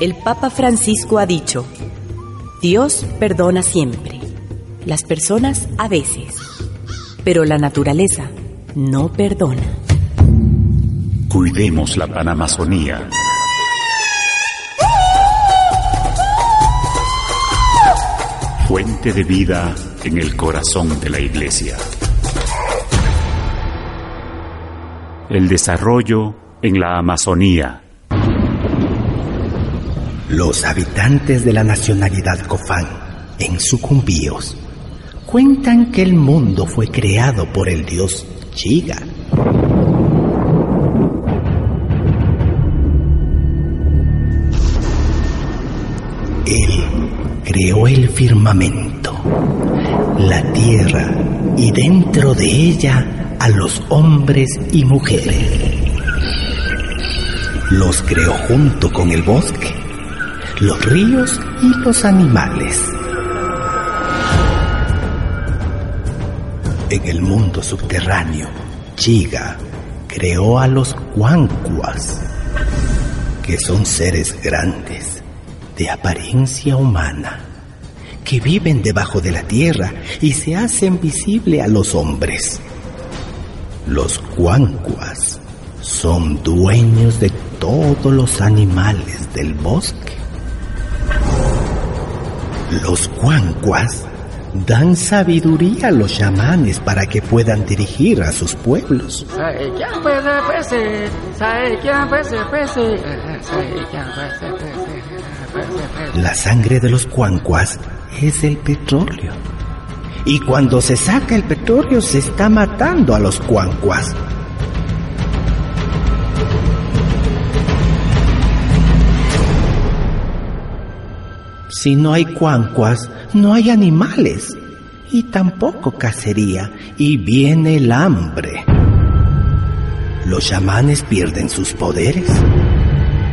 El Papa Francisco ha dicho, Dios perdona siempre, las personas a veces, pero la naturaleza no perdona. Cuidemos la Panamazonía. Fuente de vida en el corazón de la Iglesia. El desarrollo en la Amazonía. Los habitantes de la nacionalidad Cofán, en Sucumbíos, cuentan que el mundo fue creado por el dios Chiga. Creó el firmamento, la tierra y dentro de ella a los hombres y mujeres. Los creó junto con el bosque, los ríos y los animales. En el mundo subterráneo, Chiga creó a los Huancuas, que son seres grandes, de apariencia humana, que viven debajo de la tierra y se hacen visible a los hombres. Los Huancuas son dueños de todos los animales del bosque. Los Huancuas dan sabiduría a los chamanes para que puedan dirigir a sus pueblos. La sangre de los cuancuas es el petróleo. Y cuando se saca el petróleo se está matando a los cuancuas. Si no hay cuancuas, no hay animales y tampoco cacería y viene el hambre. Los chamanes pierden sus poderes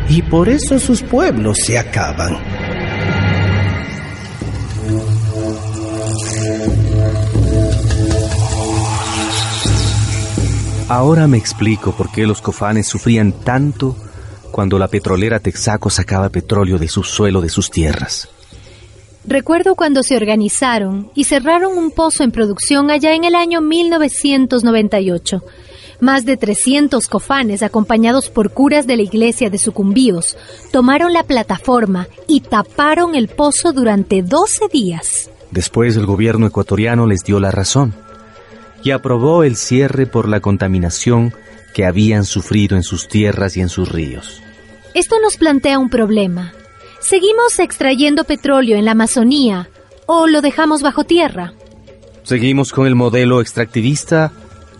y por eso sus pueblos se acaban. Ahora me explico por qué los cofanes sufrían tanto cuando la petrolera Texaco sacaba petróleo de su suelo de sus tierras. Recuerdo cuando se organizaron y cerraron un pozo en producción allá en el año 1998. Más de 300 cofanes, acompañados por curas de la iglesia de Sucumbíos, tomaron la plataforma y taparon el pozo durante 12 días. Después el gobierno ecuatoriano les dio la razón y aprobó el cierre por la contaminación que habían sufrido en sus tierras y en sus ríos. Esto nos plantea un problema. ¿Seguimos extrayendo petróleo en la Amazonía o lo dejamos bajo tierra? ¿Seguimos con el modelo extractivista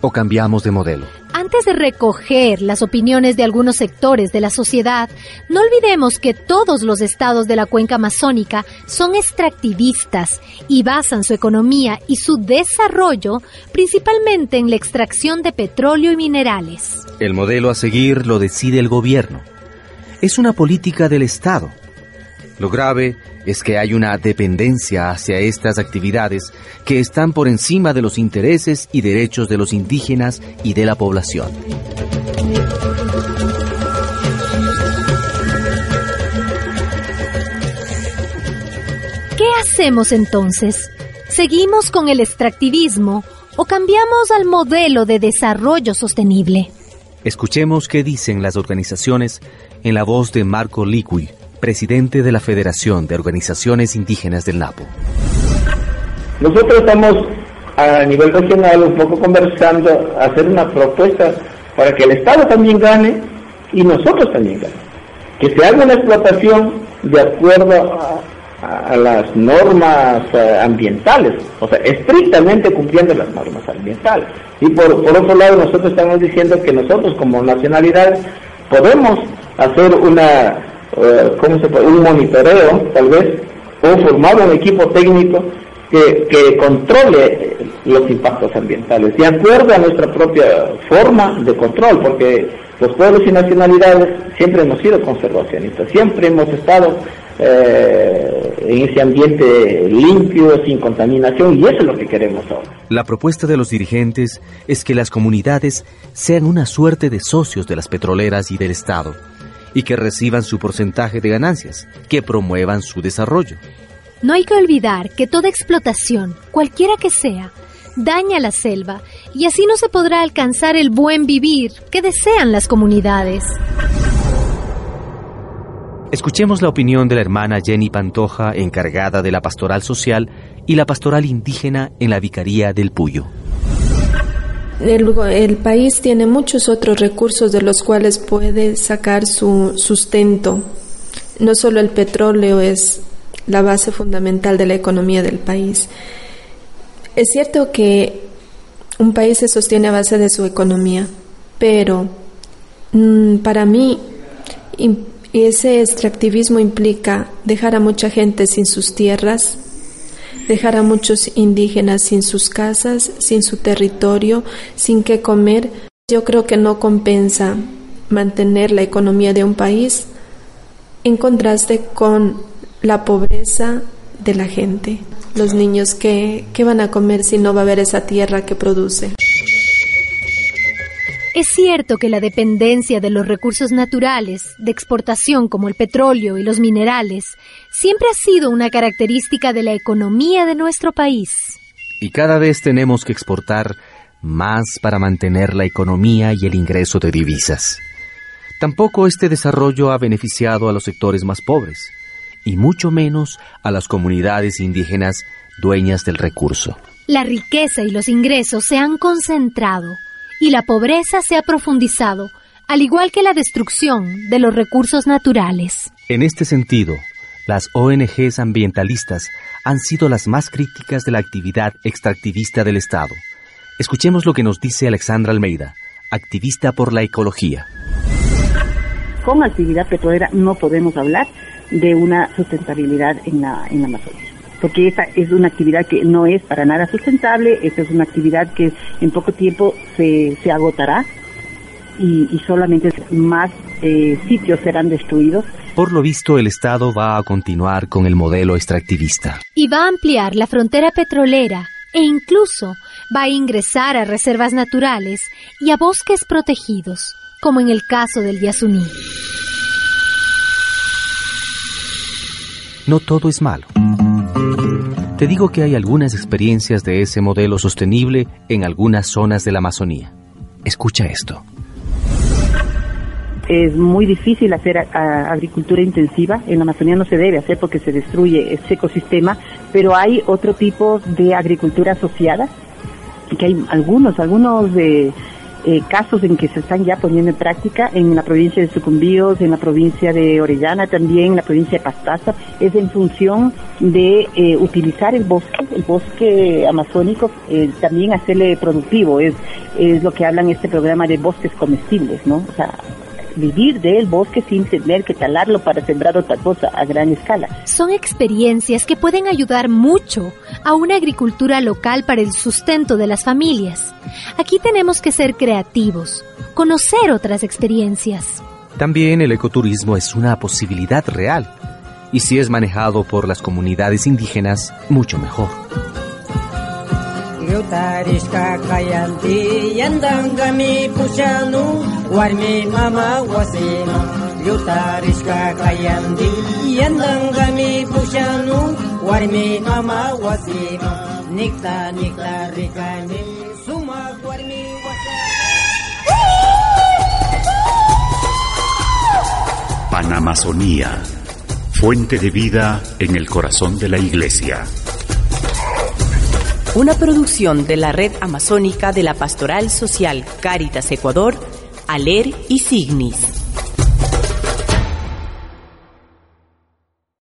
o cambiamos de modelo? Antes de recoger las opiniones de algunos sectores de la sociedad, no olvidemos que todos los estados de la cuenca amazónica son extractivistas y basan su economía y su desarrollo principalmente en la extracción de petróleo y minerales. El modelo a seguir lo decide el gobierno. Es una política del Estado lo grave es que hay una dependencia hacia estas actividades que están por encima de los intereses y derechos de los indígenas y de la población. ¿Qué hacemos entonces? ¿Seguimos con el extractivismo o cambiamos al modelo de desarrollo sostenible? Escuchemos qué dicen las organizaciones en la voz de Marco Liqui, presidente de la Federación de Organizaciones Indígenas del Napo. Nosotros estamos a nivel regional un poco conversando, hacer una propuesta para que el Estado también gane y nosotros también ganemos. Que se haga una explotación de acuerdo a, las normas eh, ambientales, o sea, estrictamente cumpliendo las normas ambientales. Y por, otro lado, nosotros estamos diciendo que nosotros como nacionalidad podemos hacer una ¿cómo se puede? un monitoreo, tal vez, o formar un equipo técnico que, que, controle los impactos ambientales, de acuerdo a nuestra propia forma de control, porque los pueblos y nacionalidades siempre hemos sido conservacionistas, siempre hemos estado eh, en ese ambiente limpio, sin contaminación, y eso es lo que queremos ahora. La propuesta de los dirigentes es que las comunidades sean una suerte de socios de las petroleras y del Estado, y que reciban su porcentaje de ganancias, que promuevan su desarrollo. No hay que olvidar que toda explotación, cualquiera que sea, daña la selva y así no se podrá alcanzar el buen vivir que desean las comunidades. Escuchemos la opinión de la hermana Jenny Pantoja, encargada de la pastoral social y la pastoral indígena en la Vicaría del Puyo. El, país tiene muchos otros recursos de los cuales puede sacar su sustento. No solo el petróleo es la base fundamental de la economía del país. Es cierto que un país se sostiene a base de su economía, pero mm, para mí ese extractivismo implica dejar a mucha gente sin sus tierras, dejar a muchos indígenas sin sus casas, sin su territorio, sin qué comer. Yo creo que no compensa mantener la economía de un país en contraste con la pobreza de la gente. Los niños, ¿qué, ¿qué van a comer si no va a haber esa tierra que produce? Es cierto que la dependencia de los recursos naturales, de exportación como el petróleo y los minerales, siempre ha sido una característica de la economía de nuestro país. Y cada vez tenemos que exportar más para mantener la economía y el ingreso de divisas. Tampoco este desarrollo ha beneficiado a los sectores más pobres y mucho menos a las comunidades indígenas dueñas del recurso. La riqueza y los ingresos se han concentrado y la pobreza se ha profundizado, al igual que la destrucción de los recursos naturales. En este sentido, las ONGs ambientalistas han sido las más críticas de la actividad extractivista del Estado. Escuchemos lo que nos dice Alexandra Almeida, activista por la ecología. Con actividad petrolera no podemos hablar de una sustentabilidad en la, en la Amazonia. Porque esa es una actividad que no es para nada sustentable, esta es una actividad que en poco tiempo se, se agotará y, y solamente más eh, sitios serán destruidos. Por lo visto, el Estado va a continuar con el modelo extractivista. Y va a ampliar la frontera petrolera e incluso va a ingresar a reservas naturales y a bosques protegidos, como en el caso del Yasuní. no todo es malo. Te digo que hay algunas experiencias de ese modelo sostenible en algunas zonas de la Amazonía. Escucha esto. Es muy difícil hacer agricultura intensiva. En la Amazonía no se debe hacer porque se destruye ese ecosistema, pero hay otro tipo de agricultura asociada, que hay algunos, algunos de eh, casos en que se están ya poniendo en práctica en la provincia de Sucumbíos, en la provincia de Orellana también, en la provincia de Pastaza, es en función de eh, utilizar el bosque, el bosque amazónico, eh, también hacerle productivo, es, es lo que hablan este programa de bosques comestibles, ¿no? O sea, vivir del bosque sin tener que talarlo para sembrar otra cosa a gran escala. Son experiencias que pueden ayudar mucho a una agricultura local para el sustento de las familias. Aquí tenemos que ser creativos, conocer otras experiencias. También el ecoturismo es una posibilidad real y si es manejado por las comunidades indígenas, mucho mejor. Yutarishka kayanti yandangami pushanu warmi mama wasima Yutarishka kayanti yandangami pushanu warmi mama wasima Nikta nikta rikami suma warmi Panamazonía, fuente de vida en el corazón de la iglesia una producción de la Red Amazónica de la Pastoral Social Caritas Ecuador, ALER y Signis.